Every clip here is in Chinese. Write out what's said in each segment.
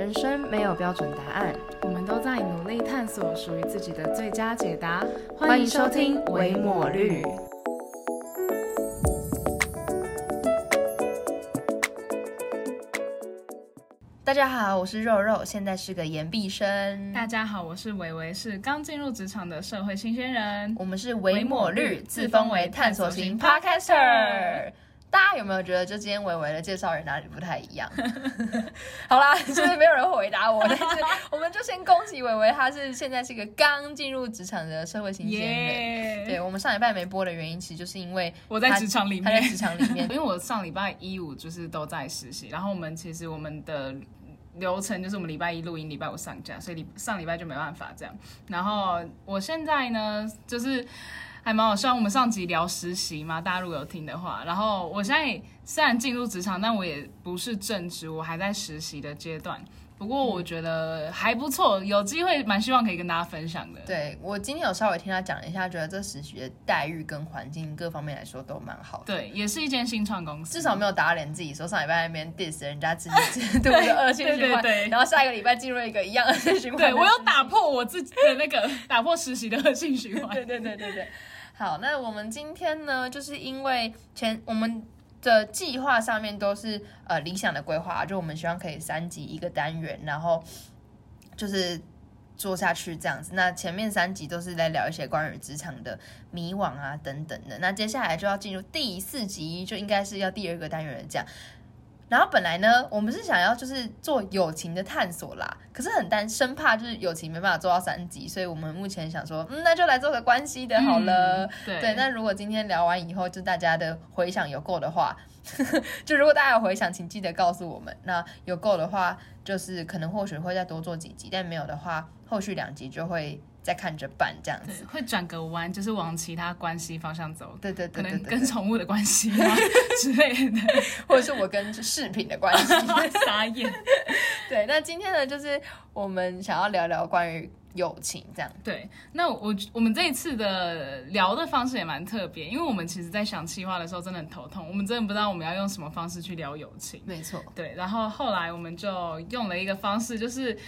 人生没有标准答案，我们都在努力探索属于自己的最佳解答。欢迎收听维抹绿。大家好，我是肉肉，现在是个研毕生。大家好，我是维维，是刚进入职场的社会新鲜人。我们是维抹绿，自封为探索型 Podcaster。大家有没有觉得，就今天维维的介绍人哪里不太一样？好啦，就是没有人回答我，但是 我们就先恭喜维维，他是现在是一个刚进入职场的社会新鲜人。对我们上礼拜没播的原因，其实就是因为我在职场里面，他在职场里面，因为我上礼拜一五就是都在实习，然后我们其实我们的流程就是我们礼拜一录音，礼拜五上架，所以礼上礼拜就没办法这样。然后我现在呢，就是。还蛮好笑，我们上集聊实习嘛，大家如果有听的话。然后我现在虽然进入职场，但我也不是正职，我还在实习的阶段。不过我觉得还不错，有机会蛮希望可以跟大家分享的。对我今天有稍微听他讲了一下，觉得这实习的待遇跟环境各方面来说都蛮好的。对，也是一间新创公司，至少没有打脸自己，说上礼拜那边 diss 人家自己制度的恶性 循环，然后下一个礼拜进入一个一样恶性循环。对我有打破我自己的那个打破实习的恶性循环。对对对对对。好，那我们今天呢，就是因为前我们的计划上面都是呃理想的规划，就我们希望可以三集一个单元，然后就是做下去这样子。那前面三集都是在聊一些关于职场的迷惘啊等等的。那接下来就要进入第四集，就应该是要第二个单元讲。然后本来呢，我们是想要就是做友情的探索啦，可是很担生怕就是友情没办法做到三级，所以我们目前想说，嗯，那就来做个关系的好了。对，那如果今天聊完以后，就大家的回想有够的话，就如果大家有回想，请记得告诉我们。那有够的话，就是可能或许会再多做几集，但没有的话，后续两集就会。在看着办这样子，会转个弯，就是往其他关系方向走。对对对，可能跟宠物的关系 之类的，或者是我跟饰品的关系。傻眼。对，那今天呢，就是我们想要聊聊关于友情这样。对，那我我们这一次的聊的方式也蛮特别，因为我们其实在想计划的时候真的很头痛，我们真的不知道我们要用什么方式去聊友情。没错。对，然后后来我们就用了一个方式，就是。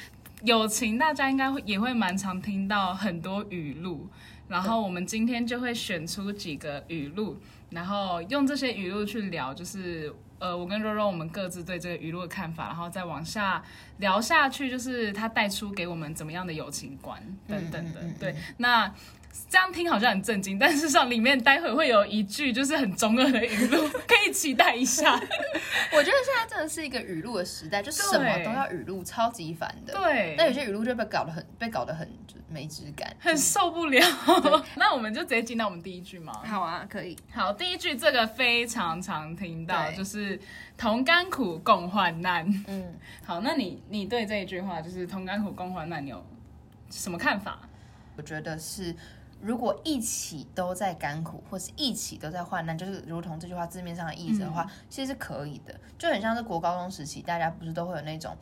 友情，大家应该会也会蛮常听到很多语录，然后我们今天就会选出几个语录，然后用这些语录去聊，就是呃，我跟肉肉我们各自对这个语录的看法，然后再往下聊下去，就是它带出给我们怎么样的友情观等等的。对，那。这样听好像很震惊，但事实上里面待会会有一句就是很中二的语录，可以期待一下。我觉得现在真的是一个语录的时代，就什么都要语录，超级烦的。对，但有些语录就被搞得很被搞得很没质感，很受不了。那我们就直接进到我们第一句吗？好啊，可以。好，第一句这个非常常听到，就是同甘苦共患难。嗯，好，那你你对这一句话就是同甘苦共患难，你有什么看法？我觉得是。如果一起都在甘苦，或是一起都在患难，就是如同这句话字面上的意思的话，其实是可以的。就很像是国高中时期，大家不是都会有那种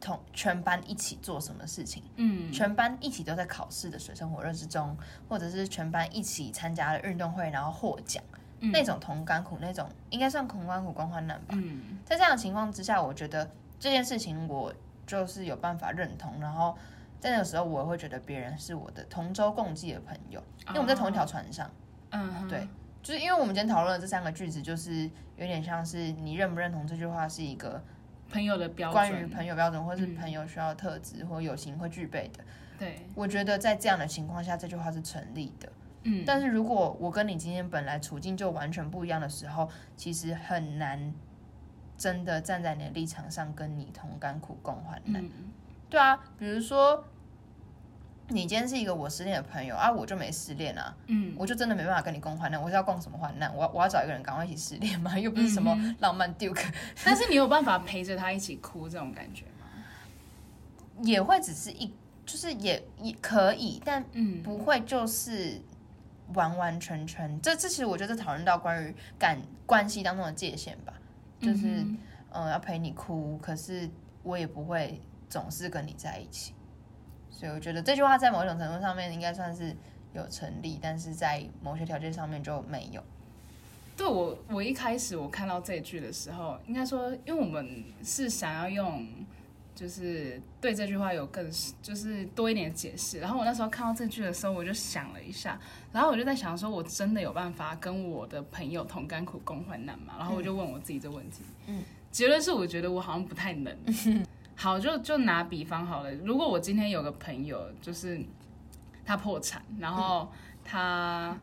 同全班一起做什么事情，嗯，全班一起都在考试的水深火热之中，或者是全班一起参加了运动会然后获奖，那种同甘苦，那种应该算同甘苦共患难吧。嗯在这样的情况之下，我觉得这件事情我就是有办法认同，然后。在那个时候，我会觉得别人是我的同舟共济的朋友，因为我们在同一条船上。嗯，对，就是因为我们今天讨论的这三个句子，就是有点像是你认不认同这句话是一个朋友的标准，关于朋友标准，或是朋友需要特质或友情会具备的。对，我觉得在这样的情况下，这句话是成立的。嗯，但是如果我跟你今天本来处境就完全不一样的时候，其实很难真的站在你的立场上跟你同甘苦共患难。对啊，比如说。你今天是一个我失恋的朋友啊，我就没失恋啊，嗯，我就真的没办法跟你共患难。我是要共什么患难？我我要找一个人赶快一起失恋吗？又不是什么浪漫 Duke。但是你有办法陪着他一起哭这种感觉吗？也会只是一，就是也也可以，但嗯，不会就是完完全全。这这其实我觉得讨论到关于感关系当中的界限吧，就是嗯要陪你哭，可是我也不会总是跟你在一起。所以我觉得这句话在某种程度上面应该算是有成立，但是在某些条件上面就没有。对我，我一开始我看到这句的时候，应该说，因为我们是想要用就是对这句话有更就是多一点解释。然后我那时候看到这句的时候，我就想了一下，然后我就在想说，我真的有办法跟我的朋友同甘苦共患难吗？然后我就问我自己这问题，嗯，结论是我觉得我好像不太能。好，就就拿比方好了，如果我今天有个朋友，就是他破产，然后他。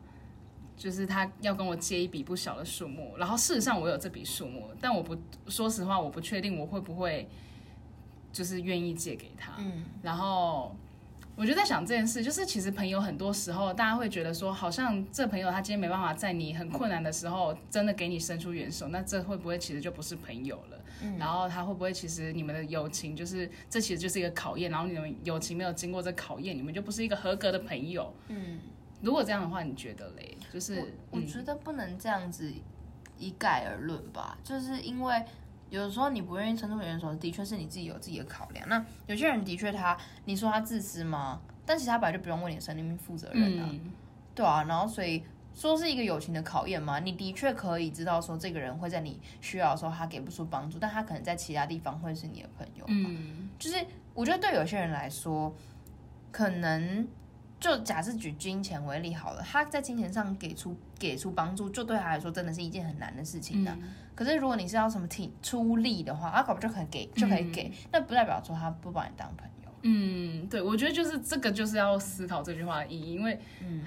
就是他要跟我借一笔不小的数目，然后事实上我有这笔数目，但我不说实话，我不确定我会不会就是愿意借给他。嗯，然后我就在想这件事，就是其实朋友很多时候大家会觉得说，好像这朋友他今天没办法在你很困难的时候真的给你伸出援手，那这会不会其实就不是朋友了？嗯然后他会不会其实你们的友情就是这其实就是一个考验，然后你们友情没有经过这考验，你们就不是一个合格的朋友。嗯，如果这样的话，你觉得嘞？就是嗯我觉得不能这样子一概而论吧，就是因为有的时候你不愿意伸出援手，的确是你自己有自己的考量。那有些人的确他，你说他自私吗？但其实他本来就不用为你的生命负责任啊，嗯对啊。然后所以说是一个友情的考验嘛，你的确可以知道说这个人会在你需要的时候他给不出帮助，但他可能在其他地方会是你的朋友。嗯就是我觉得对有些人来说，可能就假设举金钱为例好了，他在金钱上给出给出帮助，就对他来说真的是一件很难的事情的、可是如果你是要什么挺出力的话，他搞不就可以给就可以给，那不代表说他不把你当朋友。嗯，对，我觉得就是这个就是要思考这句话的意义，因为嗯。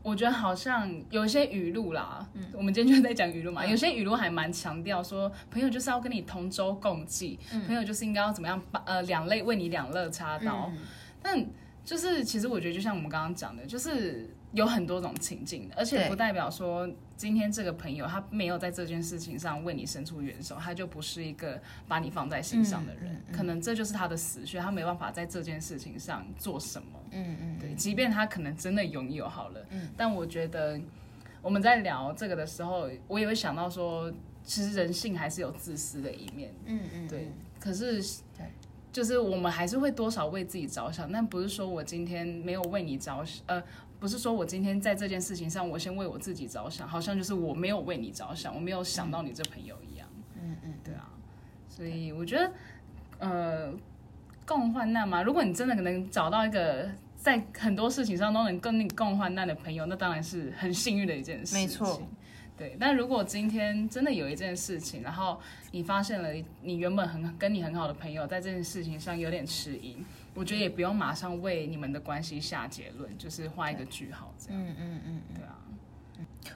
我觉得好像有一些语录啦，嗯我们今天就在讲语录嘛，有些语录还蛮强调说，朋友就是要跟你同舟共济，朋友就是应该要怎么样把呃两肋为你两肋插刀，嗯。但就是其实我觉得就像我们刚刚讲的，就是有很多种情境的，而且不代表说今天这个朋友他没有在这件事情上为你伸出援手，他就不是一个把你放在心上的人，嗯嗯可能这就是他的死穴，他没办法在这件事情上做什么。嗯嗯，对，即便他可能真的拥有好了，嗯但我觉得我们在聊这个的时候，我也会想到说，其实人性还是有自私的一面，嗯嗯，对。可是对，就是我们还是会多少为自己着想，但不是说我今天没有为你着想，呃，不是说我今天在这件事情上，我先为我自己着想，好像就是我没有为你着想，我没有想到你这朋友一样。嗯嗯，对啊，所以我觉得，呃，共患难嘛，如果你真的能找到一个在很多事情上都能跟你共患难的朋友，那当然是很幸运的一件事情。没错。对，但如果今天真的有一件事情，然后你发现了你原本很跟你很好的朋友在这件事情上有点迟疑，我觉得也不用马上为你们的关系下结论，就是画一个句号这样。嗯嗯嗯。对啊，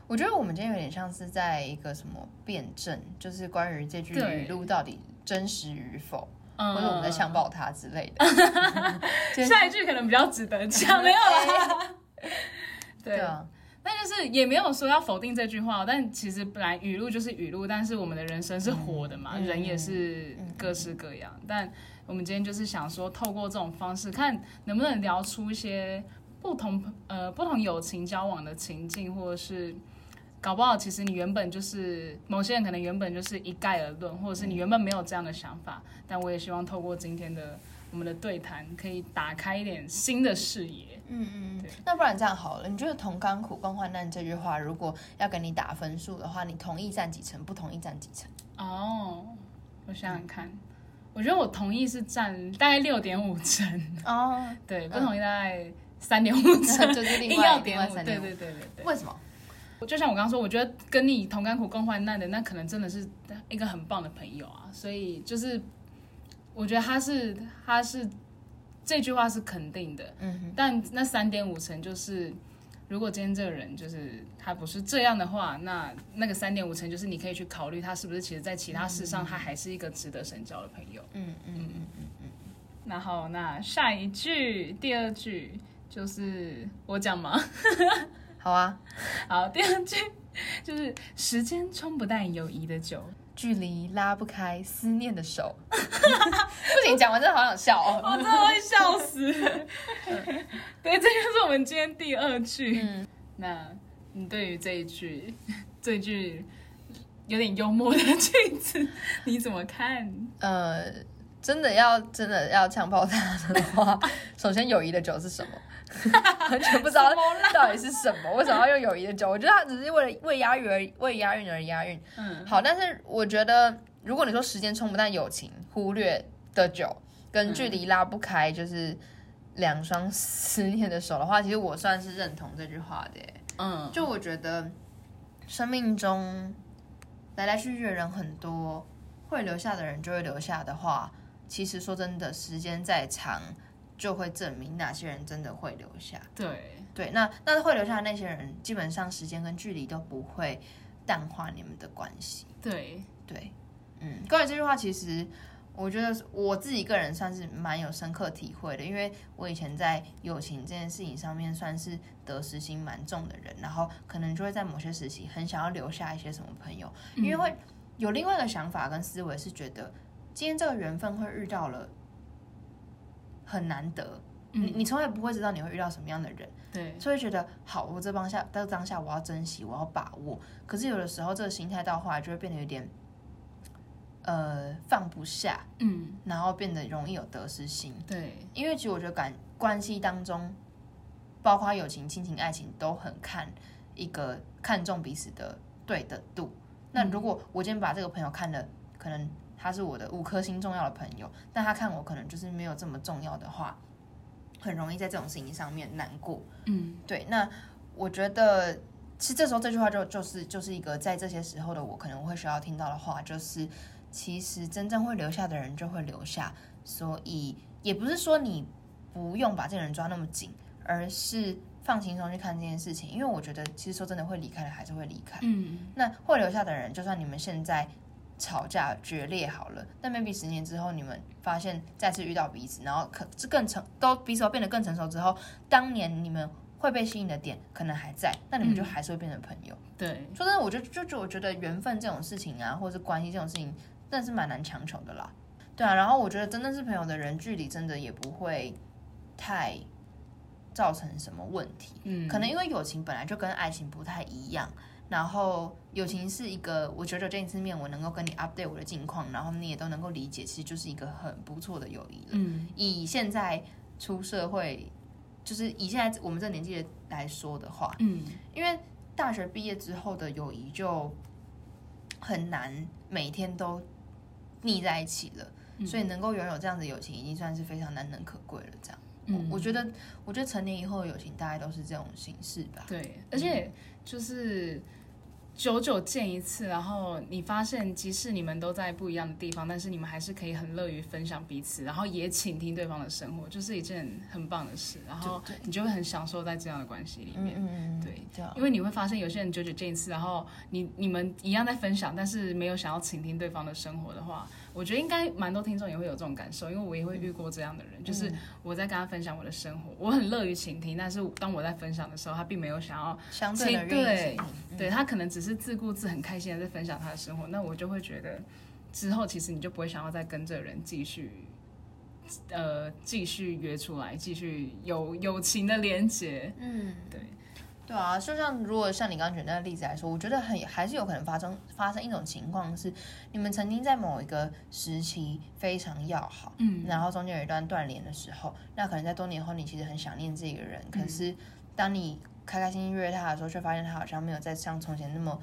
我觉得我们今天有点像是在一个什么辩证，就是关于这句对语录到底真实与否，嗯或者我们在强暴他之类的。下一句可能比较值得讲，没有啦。对啊，但就是也没有说要否定这句话，但其实本来语录就是语录，但是我们的人生是活的嘛，嗯人也是各式各样。但我们今天就是想说，透过这种方式，看能不能聊出一些不同呃不同友情交往的情境，或者是搞不好其实你原本就是某些人可能原本就是一概而论，或者是你原本没有这样的想法，但我也希望透过今天的我们的对谈，可以打开一点新的视野。嗯嗯。那不然这样好了，你觉得“同甘苦共患难”这句话，如果要给你打分数的话，你同意占几成，不同意占几成？哦，我想想看，我觉得我同意是占大概六点五成，哦，对，嗯不同意大概三点五那成，就是另硬外点五，外三点五。对对对对对。为什么？就像我刚刚说，我觉得跟你同甘苦共患难的，那可能真的是一个很棒的朋友啊。所以就是，我觉得他是他是这句话是肯定的，嗯哼，但那三点五成就是，如果今天这个人就是他不是这样的话，那那个三点五成就是你可以去考虑他是不是其实在其他事上他还是一个值得深交的朋友。嗯嗯嗯嗯嗯然后那下一句第二句就是我讲吗？嗯，好啊。好，第二句 就是时间冲不淡友谊的酒。距离拉不开思念的手，不行，讲完真的好想笑哦。我真的会笑死。对，这就是我们今天第二句。嗯，那你对于这一句，这句有点幽默的句子，你怎么看？呃，真的要真的要强暴他的话，首先友谊的酒是什么？完全不知道到底是什么，为什么要用友谊的酒？我觉得他只是为了为押韵而为押韵而押韵。嗯好，但是我觉得如果你说时间冲不淡友情，忽略的酒，跟距离拉不开，就是两双思念的手的话，其实我算是认同这句话的。嗯，就我觉得，生命中来来去去的人很多，会留下的人就会留下的话，其实说真的，时间再长，就会证明哪些人真的会留下。对，对，那那会留下的那些人，基本上时间跟距离都不会淡化你们的关系。对，对，嗯，关于这句话，其实我觉得我自己个人算是蛮有深刻体会的，因为我以前在友情这件事情上面算是得失心蛮重的人，然后可能就会在某些时期很想要留下一些什么朋友，因为会有另外一个想法跟思维，是觉得今天这个缘分会遇到了很难得。你你从来不会知道你会遇到什么样的人，对，所以觉得好，我这当下在当下我要珍惜，我要把握。可是有的时候这个心态到后来就会变得有点，呃，放不下，嗯，然后变得容易有得失心。对，因为其实我觉得感关系当中，包括友情、亲情、爱情，都很看一个看重彼此的对的度。那如果我今天把这个朋友看的，可能他是我的五颗星重要的朋友，但他看我可能就是没有这么重要的话，很容易在这种事情上面难过。嗯，对，那我觉得，其实这时候这句话就就是就是一个在这些时候的我可能会需要听到的话，就是其实真正会留下的人就会留下，所以也不是说你不用把这个人抓那么紧，而是放轻松去看这件事情，因为我觉得其实说真的会离开的还是会离开，嗯，那会留下的人，就算你们现在吵架决裂好了，但 maybe 十年之后你们发现再次遇到彼此，然后可这更成都彼此都变得更成熟之后，当年你们会被吸引的点可能还在，那你们就还是会变成朋友。对，说真的，我就就就我觉得缘分这种事情啊，或者是关系这种事情，真的是蛮难强求的啦。对啊，然后我觉得真的是朋友的人，距离真的也不会太造成什么问题。嗯，可能因为友情本来就跟爱情不太一样，然后友情是一个我久久见一次面，我能够跟你 update 我的近况，然后你也都能够理解，其实就是一个很不错的友谊了。嗯，以现在出社会，就是以现在我们这年纪来说的话，嗯，因为大学毕业之后的友谊就很难每天都腻在一起了，嗯所以能够拥有这样的友情，已经算是非常难能可贵了。这样，嗯我觉得，我觉得成年以后的友情大概都是这种形式吧。对，而且就是久久见一次，然后你发现即使你们都在不一样的地方，但是你们还是可以很乐于分享彼此，然后也倾听对方的生活，就是一件很棒的事。然后你就会很享受在这样的关系里面。对因为你会发现，有些人久久见一次，然后你你们一样在分享，但是没有想要倾听对方的生活的话，我觉得应该蛮多听众也会有这种感受，因为我也会遇过这样的人，就是我在跟他分享我的生活，我很乐于倾听，但是当我在分享的时候，他并没有想要相对的请愿意对对他可能只是自顾自、很开心的在分享他的生活，那我就会觉得之后其实你就不会想要再跟这个人继续，呃，继续约出来，继续有友情的连接。嗯，对，对啊，就像如果像你刚刚举那个例子来说，我觉得很还是有可能发生发生一种情况是，你们曾经在某一个时期非常要好，嗯，然后中间有一段断联的时候，那可能在多年后你其实很想念这个人，可是当你开开心心约他的时候，却发现他好像没有再像从前那么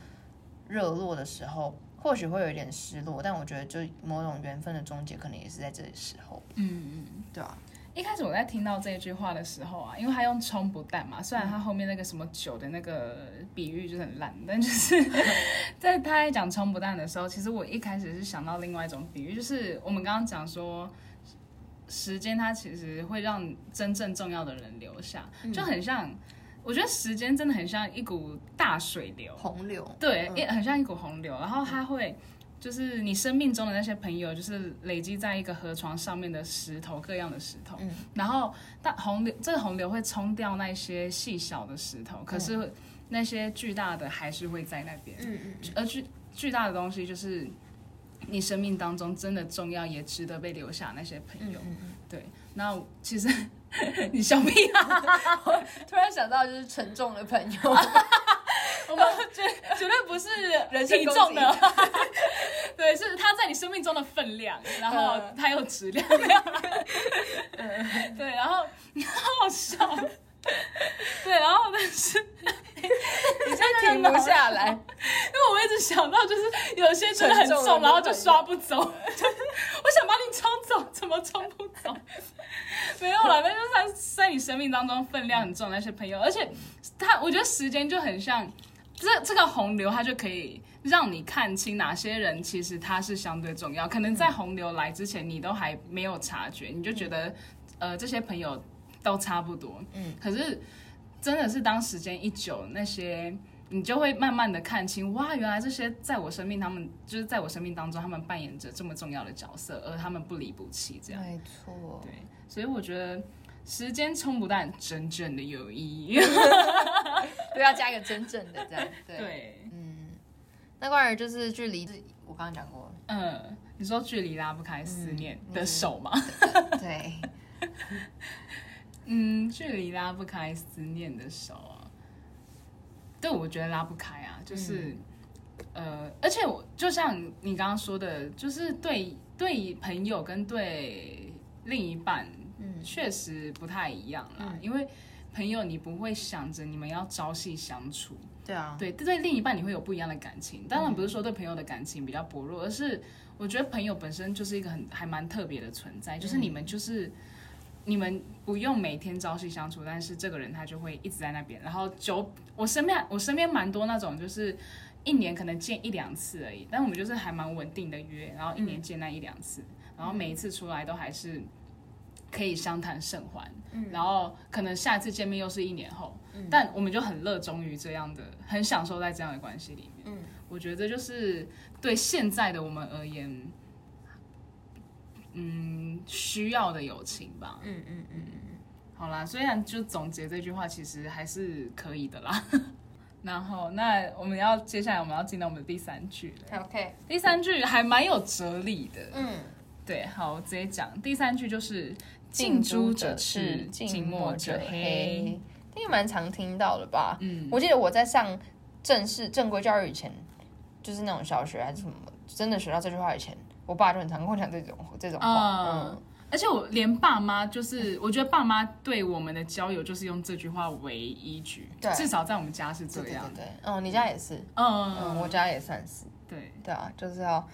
热络的时候，或许会有一点失落，但我觉得就某种缘分的终结，可能也是在这个时候，嗯嗯。对啊，一开始我在听到这一句话的时候啊，因为他用冲不淡嘛，虽然他后面那个什么酒的那个比喻就是很烂，但就是 在他在讲冲不淡的时候，其实我一开始是想到另外一种比喻，就是我们刚刚讲说，时间它其实会让真正重要的人留下，就很像，我觉得时间真的很像一股大水流，洪流，对，也很像一股洪流，然后它会。就是你生命中的那些朋友，就是累积在一个河床上面的石头，各样的石头。嗯然后，但洪流这个洪流会冲掉那些细小的石头，可是那些巨大的还是会在那边。嗯嗯而巨巨大的东西就是你生命当中真的重要也值得被留下那些朋友。嗯嗯嗯，对，那其实 你笑屁啊！突然想到就是沉重的朋友。我们绝 绝对不是人体重的，对，是他在你生命中的分量，然后嗯他有质量，对，然后好好笑，对，然后但是你现在停不下来。因为我一直想到，就是有些真的很重重，然后就刷不走。我想把你冲走，怎么冲不走？没有啦，那就是他在你生命当中分量很重那些朋友，而且他，我觉得时间就很像这这个洪流，它就可以让你看清哪些人其实他是相对重要。可能在洪流来之前，你都还没有察觉，你就觉得呃这些朋友都差不多，嗯，可是真的是当时间一久，那些。你就会慢慢的看清，哇，原来这些在我生命，他们就是在我生命当中，他们扮演着这么重要的角色，而他们不离不弃，这样。没错，对，所以我觉得时间冲不淡真正的友谊。都要加一个真正的这样。对，对，嗯，那关于就是距离，我刚刚讲过了，嗯，你说距离拉不开思念的手吗？对，嗯，距离拉不开思念的手啊。对，我觉得拉不开啊，就是，呃，而且我就像你刚刚说的，就是对对朋友跟对另一半，嗯，确实不太一样啦。因为朋友你不会想着你们要朝夕相处，对啊，对，对另一半你会有不一样的感情。当然不是说对朋友的感情比较薄弱，而是我觉得朋友本身就是一个很还蛮特别的存在，就是你们就是。你们不用每天朝夕相处，但是这个人他就会一直在那边。然后久，我身边我身边蛮多那种，就是一年可能见一两次而已，但我们就是还蛮稳定的约，然后一年见那一两次，然后每一次出来都还是可以相谈甚欢。嗯然后可能下一次见面又是一年后，但我们就很热衷于这样的，很享受在这样的关系里面。嗯，我觉得就是对现在的我们而言。嗯，需要的友情吧。嗯嗯嗯嗯，好啦，虽然就总结这句话，其实还是可以的啦。然后，那我们要接下来我们要进到我们的第三句了。OK，第三句还蛮有哲理的。嗯，对，好，我直接讲。第三句就是“近朱朱者赤，近近墨墨者者黑黑。”这个蛮常听到的吧？嗯，我记得我在上正式正规教育以前，就是那种小学还是什么，真的学到这句话以前，我爸就很常跟我讲这种这种话。嗯嗯，而且我连爸妈，就是我觉得爸妈对我们的交友就是用这句话为依据，对至少在我们家是这对对样对。对，嗯，你家也是，嗯嗯，我家也算是，对，对啊，就是要，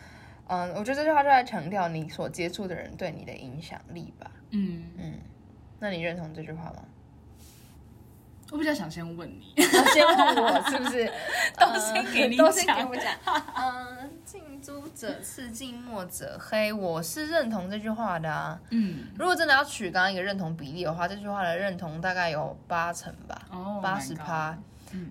嗯，我觉得这句话就在强调你所接触的人对你的影响力吧。嗯嗯，那你认同这句话吗？我比较想先问你，先问我是不是？都先给你都先讲给我讲。嗯，近朱者赤，近墨者黑，我是认同这句话的啊。嗯，如果真的要取刚刚一个认同比例的话，这句话的认同大概有八成吧，哦，八十趴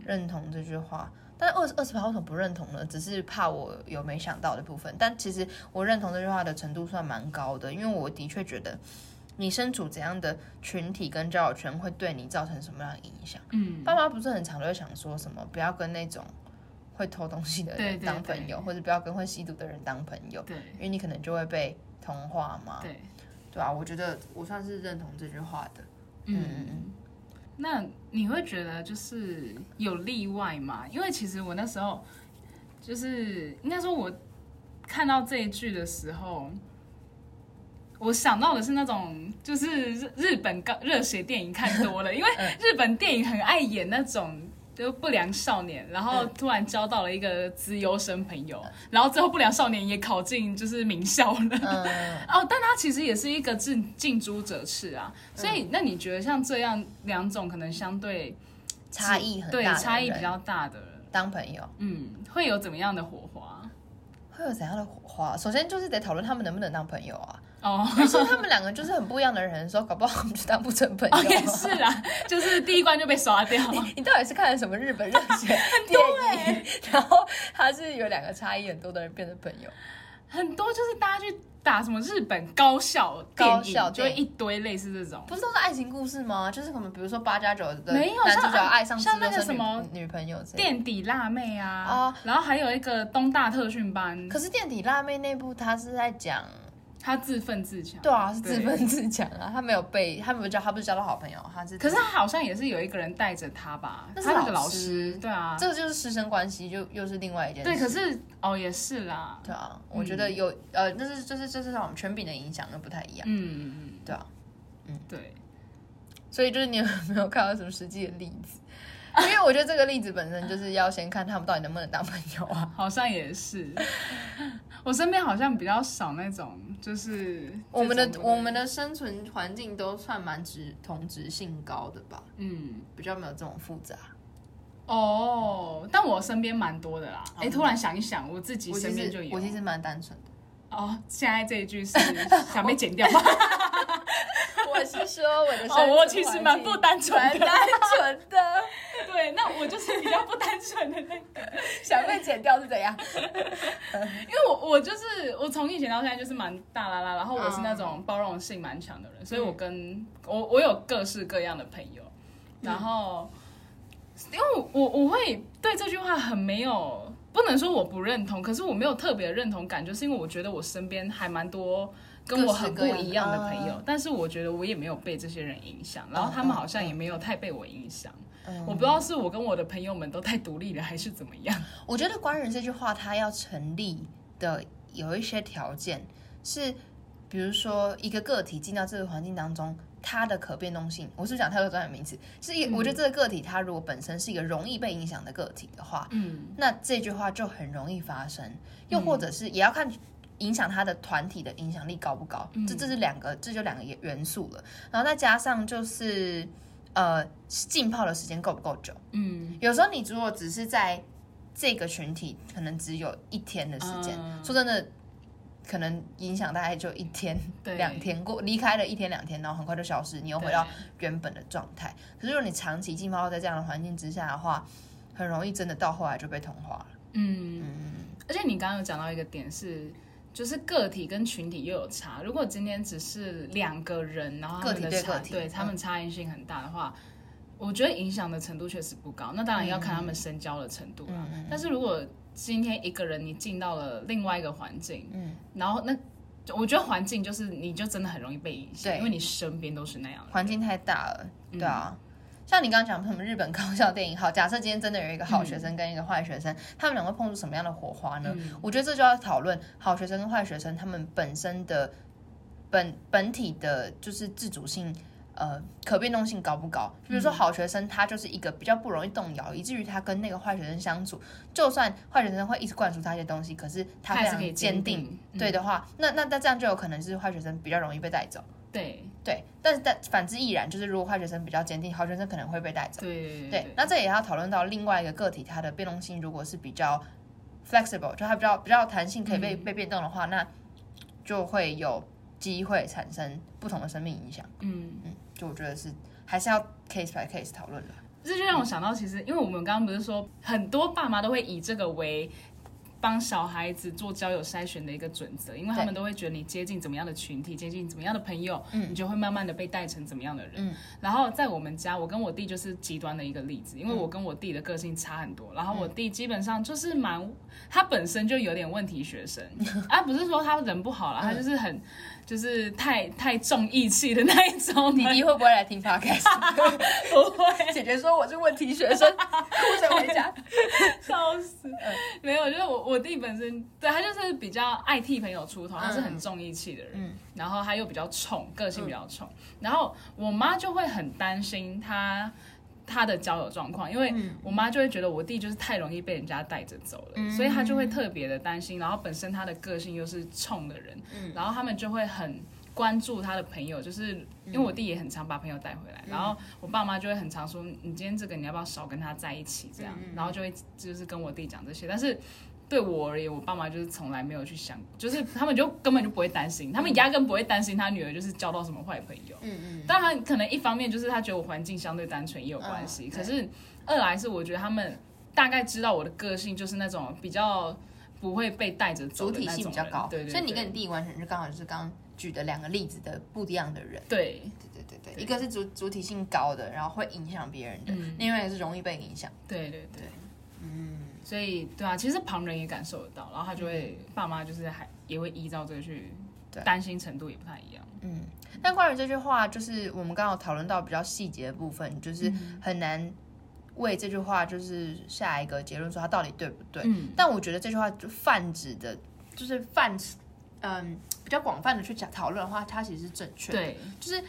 认同这句话。但二十二十趴为什么不认同呢？只是怕我有没想到的部分。但其实我认同这句话的程度算蛮高的，因为我的确觉得你身处怎样的群体跟交友圈会对你造成什么样的影响。嗯，爸妈不是很常都会想说什么不要跟那种会偷东西的人当朋友，对或者不要跟会吸毒的人当朋友，对因为你可能就会被同化嘛。对，对啊，我觉得我算是认同这句话的。嗯。那你会觉得就是有例外吗？因为其实我那时候就是应该说，我看到这一句的时候，我想到的是那种就是日日本高热血电影看多了，因为 日本电影很爱演那种。就不良少年，然后突然交到了一个资优生朋友，然后最后不良少年也考进就是名校了。嗯，哦，但他其实也是一个近近朱者赤啊，所以那你觉得像这样两种可能相对差异很大差异比较大的人，当朋友嗯，会有怎么样的火花？会有怎样的火花？首先就是得讨论他们能不能当朋友啊。哦，而且他们两个就是很不一样的人说，搞不好我们就当不成朋友、哦也是啦，就是第一关就被刷掉。你到底是看了什么日本热血 电影？然后他是有两个差异很多的人变成朋友。很多就是大家去打什么日本高校电高校影，就会一堆类似这种。不是都是爱情故事吗？就是可能比如说八加九的没有男主角爱上像那个什么女朋友。垫底辣妹啊，哦然后还有一个东大特训班，可是垫底辣妹那部它是在讲，他自奋自强。对啊，是自奋自强啊，他没有被，他没有交，他不是交到好朋友，他是，可是他好像也是有一个人带着他吧，那是他那个老老师对啊，这个就是师生关系，就又是另外一件事。对，可是哦也是啦，对啊，我觉得有、呃，那是就是就是让我们权柄的影响又不太一样，嗯嗯对啊，嗯，对，所以就是你有没有看到什么实际的例子？因为我觉得这个例子本身就是要先看他们到底能不能当朋友啊。好像也是。我身边好像比较少那种，就是我们的我们的生存环境都算蛮直同质性高的吧，嗯比较没有这种复杂。哦，但我身边蛮多的啦。哎、突然想一想，我自己我其身边就有。我其实蛮单纯的，哦，现在这一句是 想被剪掉吗？说我的哦我其实蛮不单纯单纯的，对，那我就是比较不单纯的那个，想被剪掉是怎样？因为我我就是我从以前到现在就是蛮大啦啦，然后我是那种包容性蛮强的人，所以我跟我我有各式各样的朋友，然后因为我我我会对这句话很没有。不能说我不认同，可是我没有特别的认同感，就是因为我觉得我身边还蛮多跟我很不一样的朋友，各各但是我觉得我也没有被这些人影响，然后他们好像也没有太被我影响。嗯我不知道是我跟我的朋友们都太独立了，还是怎么样。我觉得官人这句话，它要成立的有一些条件是，比如说一个个体进到这个环境当中，它的可变动性，我是不是讲太多专业名词？是一，我觉得这个个体它如果本身是一个容易被影响的个体的话，嗯那这句话就很容易发生。又或者是也要看影响他的团体的影响力高不高，这这是两个，这就两个元素了。然后再加上就是呃浸泡的时间够不够久。嗯有时候你如果只是在这个群体，可能只有一天的时间，嗯说真的，可能影响大概就一天、两天过，离开了一天两天，然后很快就消失，你又回到原本的状态。可是如果你长期浸泡在这样的环境之下的话，很容易真的到后来就被同化了。嗯，而且你刚刚有讲到一个点是。就是个体跟群体又有差。如果今天只是两个人，然后他们的差个体对他们差异性很大的话，我觉得影响的程度确实不高。那当然要看他们深交的程度啦。但是如果今天一个人你进到了另外一个环境，嗯，然后那我觉得环境就是你就真的很容易被影响，因为你身边都是那样。环境太大了，对啊。像你刚刚讲什么日本高校电影，好，假设今天真的有一个好学生跟一个坏学生，他们两个碰出什么样的火花呢？我觉得这就要讨论好学生跟坏学生他们本身的本本体的，就是自主性。呃，可变动性高不高？比如说好学生，他就是一个比较不容易动摇，以至于他跟那个坏学生相处，就算坏学生会一直灌输他一些东西，可是他非常坚坚定对的话，那那那这样就有可能是坏学生比较容易被带走。对对，但是但反之亦然，就是如果坏学生比较坚定，好学生可能会被带走。对对，那这也要讨论到另外一个个体，它的变动性如果是比较 flexible，就它比较比较弹性，可以被、被变动的话，那就会有机会产生不同的生命影响。嗯。嗯，就我觉得是还是要 case by case 讨论的。这就让我想到，其实因为我们刚刚不是说很多爸妈都会以这个为帮小孩子做交友筛选的一个准则，因为他们都会觉得你接近怎么样的群体，接近怎么样的朋友，你就会慢慢的被带成怎么样的人。嗯。然后在我们家，我跟我弟就是极端的一个例子，因为我跟我弟的个性差很多，然后我弟基本上就是蛮，他本身就有点问题学生，啊，不是说他人不好啦，他就是很。就是太太重义气的那一种，弟弟会不会来听 podcast？不会，姐姐说我是问题学生，哭着回家。笑死！没有，就是我我弟本身对他就是比较爱替朋友出头，他是很重义气的人，嗯然后他又比较冲，个性比较冲，然后我妈就会很担心他。他的交友状况，因为我妈就会觉得我弟就是太容易被人家带着走了，所以她就会特别的担心。然后本身他的个性又是冲的人，然后他们就会很关注他的朋友，就是因为我弟也很常把朋友带回来，然后我爸妈就会很常说，你今天这个你要不要少跟他在一起这样，然后就会就是跟我弟讲这些，但是。对我而言，我爸妈就是从来没有去想，就是他们就根本就不会担心，他们压根不会担心他女儿就是交到什么坏朋友。嗯嗯，当然，可能一方面就是他觉得我环境相对单纯也有关系，嗯可是二来是我觉得他们大概知道我的个性就是那种比较不会被带着走主体的那种性比较高，人对对对，所以你跟你弟完全是刚好就是刚刚举的两个例子的不一样的人。对。对对对对，一个是主主体性高的，然后会影响别人的，另外一个是容易被影响。对对所以对啊，其实旁人也感受得到，然后他就会、爸妈就是还也会依照这个去对担心程度也不太一样。嗯，但关于这句话，就是我们刚好讨论到比较细节的部分，就是很难为这句话就是下一个结论说它到底对不对。嗯但我觉得这句话就泛指的，就是泛嗯比较广泛的去讲讨论的话，它其实是正确的。对，就是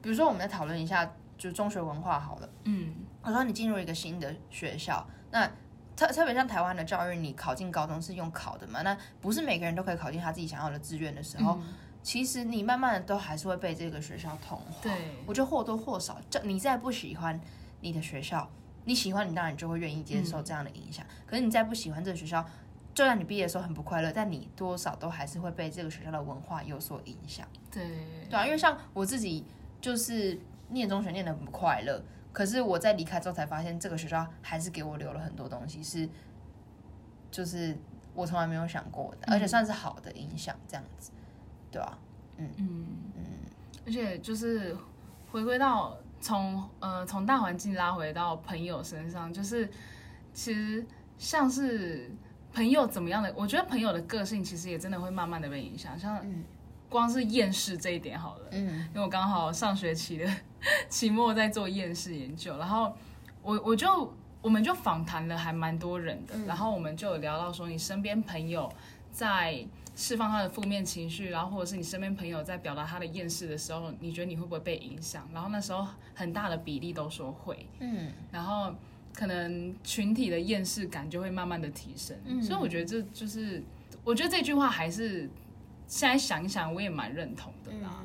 比如说我们再讨论一下，就中学文化好了。嗯我说你进入一个新的学校，那特特别像台湾的教育，你考进高中是用考的嘛？那不是每个人都可以考进他自己想要的志愿的时候，其实你慢慢的都还是会被这个学校同化。对我觉得或多或少，就你再不喜欢你的学校，你喜欢你当然就会愿意接受这样的影响。可是你再不喜欢这个学校，就算你毕业的时候很不快乐，但你多少都还是会被这个学校的文化有所影响。对对啊，因为像我自己就是念中学念的很不快乐，可是我在离开之后才发现，这个学校还是给我留了很多东西，是就是我从来没有想过的，而且算是好的影响，这样子，对吧？啊，而且就是回归到从呃从大环境拉回到朋友身上，就是其实像是朋友怎么样的，我觉得朋友的个性其实也真的会慢慢的被影响，像光是厌世这一点好了，嗯。因为我刚好上学期的 期末在做厌世研究，然后我我就我们就访谈了还蛮多人的，然后我们就有聊到说，你身边朋友在释放他的负面情绪，然后或者是你身边朋友在表达他的厌世的时候，你觉得你会不会被影响？然后那时候很大的比例都说会，嗯然后可能群体的厌世感就会慢慢的提升，所以我觉得这就是，我觉得这句话还是现在想一想，我也蛮认同的啦。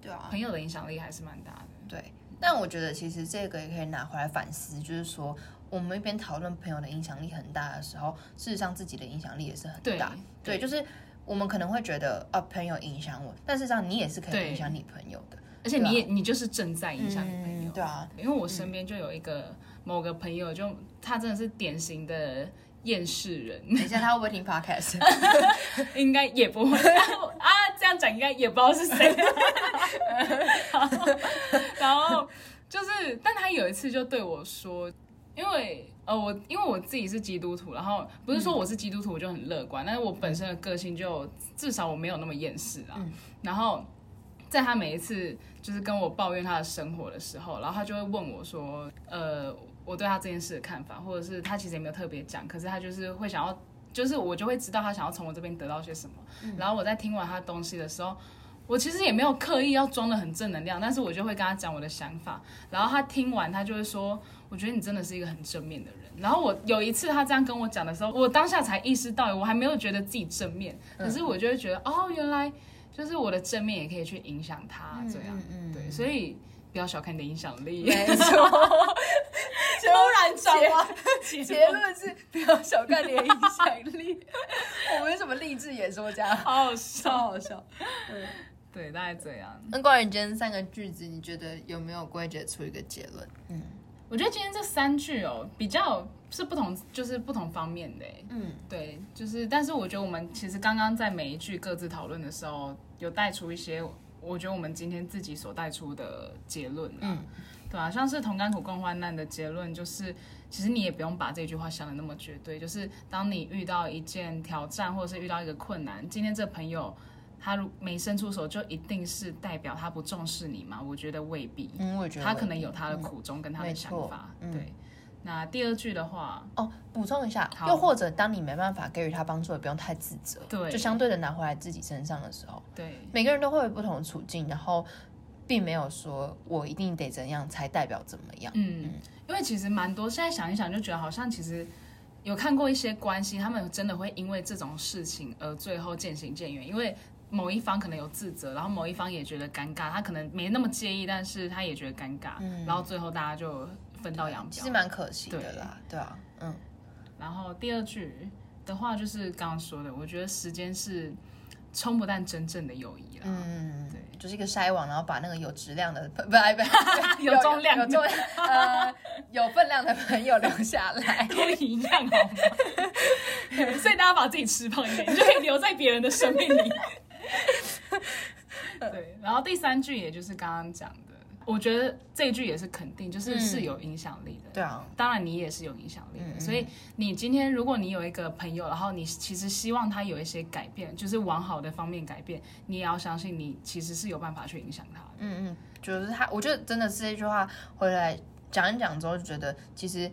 对，啊，朋友的影响力还是蛮大的。对。但我觉得其实这个也可以拿回来反思，就是说我们一边讨论朋友的影响力很大的时候，事实上自己的影响力也是很对大。对，就是我们可能会觉得啊，朋友影响我，但事实上你也是可以影响你朋友的。而且你也、你就是正在影响你朋友，嗯对啊，因为我身边就有一个某个朋友就，他真的是典型的厌世人，等一下他会不会听 podcast？应该也不会啊，这样讲应该也不知道是谁。然后就是，但他有一次就对我说，因为呃我因为我自己是基督徒，然后不是说我是基督徒我就很乐观，但是我本身的个性就至少我没有那么厌世啦。然后在他每一次就是跟我抱怨他的生活的时候，然后他就会问我说，呃，我对他这件事的看法，或者是他其实也没有特别讲，可是他就是会想要，就是我就会知道他想要从我这边得到些什么。然后我在听完他的东西的时候，我其实也没有刻意要装的很正能量，但是我就会跟他讲我的想法，然后他听完他就会说，我觉得你真的是一个很正面的人。然后我有一次他这样跟我讲的时候，我当下才意识到，我还没有觉得自己正面，可是我就会觉得，哦，原来就是我的正面也可以去影响他，这样，嗯对，所以不要小看你的影响力。没错，突然结 结论是不要小看你的影响力。我们是什么励志演说家？好好笑，好笑。对，大概这样。那关于今天三个句子，你觉得有没有归结出一个结论？嗯我觉得今天这三句哦，比较是不同，就是不同方面的欸。嗯，对，就是，但是我觉得我们其实刚刚在每一句各自讨论的时候，有带出一些，我觉得我们今天自己所带出的结论啊，嗯对啊，像是同甘苦共患难的结论，就是其实你也不用把这句话想的那么绝对，就是当你遇到一件挑战或者是遇到一个困难，今天这朋友他如没伸出手，就一定是代表他不重视你吗？我觉得未必，嗯，我也觉得他可能有他的苦衷跟他的想法，嗯对。那第二句的话，哦，补充一下，又或者当你没办法给予他帮助，也不用太自责，对就相对的拿回来自己身上的时候，对每个人都会有不同的处境，然后并没有说我一定得怎样才代表怎么样。嗯，因为其实蛮多，现在想一想就觉得好像其实有看过一些关系，他们真的会因为这种事情而最后渐行渐远，因为某一方可能有自责，然后某一方也觉得尴尬，他可能没那么介意，但是他也觉得尴尬，嗯然后最后大家就分道扬镳其实。蛮可惜的啦，对啊，嗯，然后第二句的话就是刚刚说的，我觉得时间是冲不淡真正的友谊啦。嗯，对，就是一个筛网，然后把那个有质量的，不不不，有重量的有重量，呃，有分量的朋友留下来。都一样好吗？所以大家把自己吃胖一点，你就可以留在别人的生命里。对，然后第三句也就是刚刚讲的，我觉得这一句也是肯定，就是是有影响力的。对啊，当然你也是有影响力的，嗯所以你今天如果你有一个朋友，然后你其实希望他有一些改变，就是往好的方面改变，你也要相信你其实是有办法去影响他的。嗯嗯，就是他，我觉得真的是这句话回来讲一讲之后，就觉得其实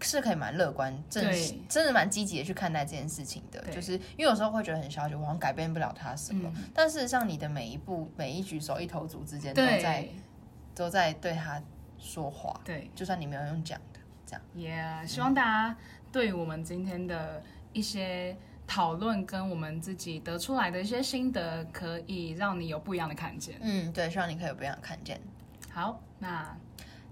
是可以蛮乐观、正对。真的蛮积极的去看待这件事情的。就是因为有时候会觉得很消极，我好像改变不了他什么，但事实上你的每一步、每一举手、一投足之间都在对，都在对他说话，对就算你没有用讲的，这样。，Yeah，希望大家对我们今天的一些讨论跟我们自己得出来的一些心得，可以让你有不一样的看见。嗯，对，希望你可以有不一样的看见。好，那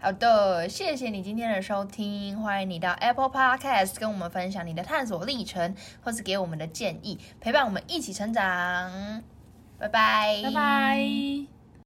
好的，谢谢你今天的收听，欢迎你到 Apple Podcast 跟我们分享你的探索历程，或是给我们的建议，陪伴我们一起成长。拜拜，拜拜。